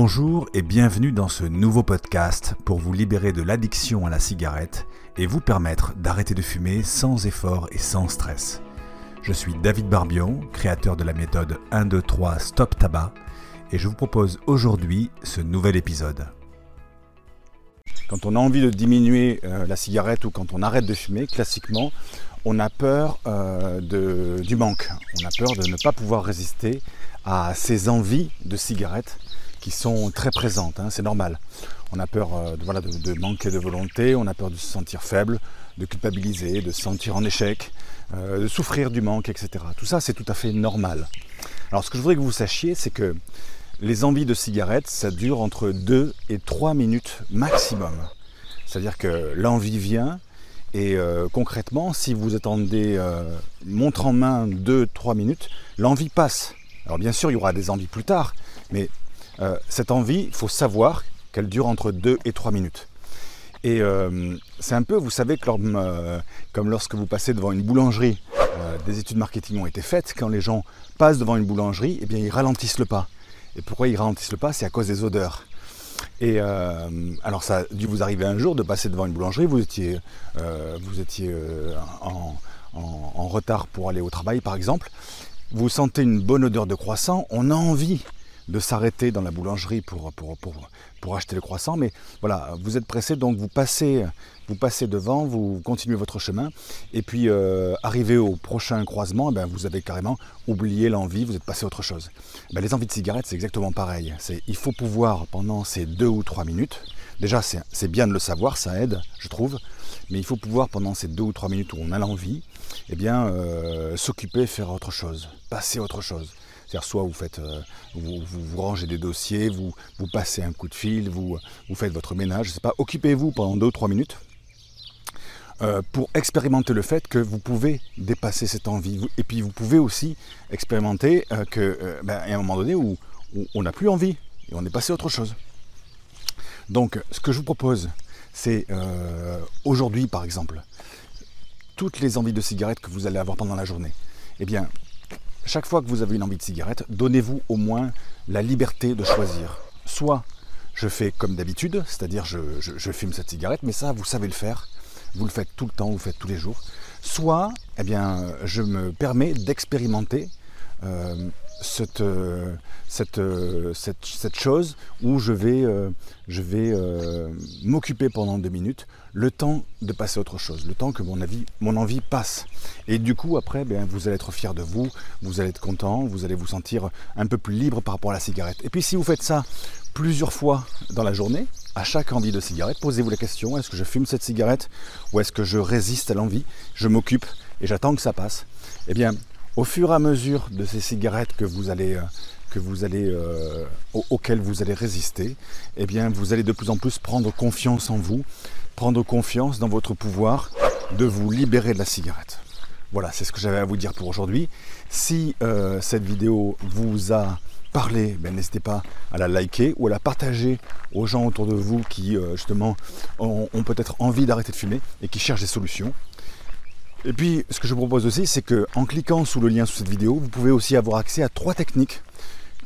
Bonjour et bienvenue dans ce nouveau podcast pour vous libérer de l'addiction à la cigarette et vous permettre d'arrêter de fumer sans effort et sans stress. Je suis David Barbion, créateur de la méthode 1, 2, 3 Stop Tabac et je vous propose aujourd'hui ce nouvel épisode. Quand on a envie de diminuer euh, la cigarette ou quand on arrête de fumer, classiquement, on a peur euh, du manque. On a peur de ne pas pouvoir résister à ces envies de cigarette sont très présentes, hein, c'est normal. On a peur euh, de, voilà, de, manquer de volonté, on a peur de se sentir faible, de culpabiliser, de se sentir en échec, euh, de souffrir du manque, etc. Tout ça, c'est tout à fait normal. Alors ce que je voudrais que vous sachiez, c'est que les envies de cigarette, ça dure entre 2 et 3 minutes maximum. C'est-à-dire que l'envie vient et euh, concrètement, si vous attendez montre en main 2-3 minutes, l'envie passe. Alors bien sûr, il y aura des envies plus tard, mais euh, cette envie, il faut savoir qu'elle dure entre 2 et 3 minutes. Et euh, c'est un peu, vous savez, comme, euh, lorsque vous passez devant une boulangerie, des études marketing ont été faites, quand les gens passent devant une boulangerie, eh bien ils ralentissent le pas. Et pourquoi ils ralentissent le pas? C'est à cause des odeurs. Et alors ça a dû vous arriver un jour de passer devant une boulangerie, vous étiez, en, retard pour aller au travail par exemple, vous sentez une bonne odeur de croissant, on a envie de s'arrêter dans la boulangerie pour, pour, pour, acheter le croissant, mais voilà, vous êtes pressé, donc vous passez, vous passez devant, vous continuez votre chemin, et puis euh, arrivé au prochain croisement, ben, vous avez carrément oublié l'envie, vous êtes passé à autre chose. Ben, les envies de cigarettes, c'est exactement pareil. Il faut pouvoir, pendant ces deux ou trois minutes, déjà c'est, bien de le savoir, ça aide, je trouve, mais il faut pouvoir, pendant ces deux ou trois minutes où on a l'envie, eh bien, euh, s'occuper, faire autre chose, passer à autre chose. C'est-à-dire soit vous faites, euh, vous, vous, rangez des dossiers, vous, passez un coup de fil, vous, faites votre ménage, je sais pas, occupez-vous pendant deux ou trois minutes euh, pour expérimenter le fait que vous pouvez dépasser cette envie. Et puis vous pouvez aussi expérimenter euh, que ben, un moment donné où, on n'a plus envie et on est passé à autre chose. Donc ce que je vous propose, c'est aujourd'hui par exemple, toutes les envies de cigarettes que vous allez avoir pendant la journée, eh bien chaque fois que vous avez une envie de cigarette, donnez-vous au moins la liberté de choisir. Soit je fais comme d'habitude, c'est-à-dire je, fume cette cigarette, mais ça, vous savez le faire. Vous le faites tout le temps, vous le faites tous les jours. Soit, eh bien, je me permets d'expérimenter euh, cette, euh, euh, cette, chose où je vais, vais m'occuper pendant deux minutes, le temps de passer autre chose, le temps que mon, envie passe. Et du coup, après, bien, vous allez être fier de vous, vous allez être content, vous allez vous sentir un peu plus libre par rapport à la cigarette. Et puis si vous faites ça plusieurs fois dans la journée, à chaque envie de cigarette, posez-vous la question, est-ce que je fume cette cigarette ou est-ce que je résiste à l'envie Je m'occupe et j'attends que ça passe. Eh bien, au fur et à mesure de ces cigarettes euh, euh, auxquelles vous allez résister, eh vous allez de plus en plus prendre confiance en vous, prendre confiance dans votre pouvoir de vous libérer de la cigarette. Voilà, c'est ce que j'avais à vous dire pour aujourd'hui. Si euh, cette vidéo vous a parlé, ben, n'hésitez pas à la liker ou à la partager aux gens autour de vous qui justement ont peut-être envie d'arrêter de fumer et qui cherchent des solutions. Et puis, ce que je vous propose aussi, c'est qu'en cliquant sous le lien sous cette vidéo, vous pouvez aussi avoir accès à trois techniques,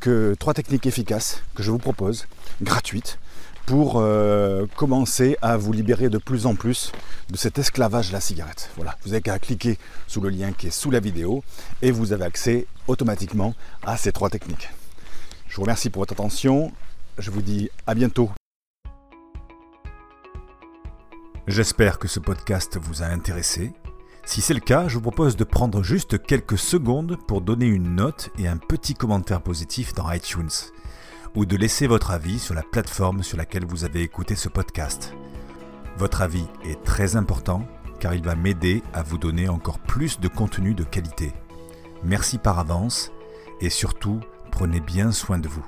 que, trois techniques efficaces que je vous propose, gratuites, pour euh, commencer à vous libérer de plus en plus de cet esclavage de la cigarette. Voilà, vous n'avez qu'à cliquer sous le lien qui est sous la vidéo et vous avez accès automatiquement à ces trois techniques. Je vous remercie pour votre attention. Je vous dis à bientôt. J'espère que ce podcast vous a intéressé. Si c'est le cas, je vous propose de prendre juste quelques secondes pour donner une note et un petit commentaire positif dans iTunes, ou de laisser votre avis sur la plateforme sur laquelle vous avez écouté ce podcast. Votre avis est très important car il va m'aider à vous donner encore plus de contenu de qualité. Merci par avance et surtout, prenez bien soin de vous.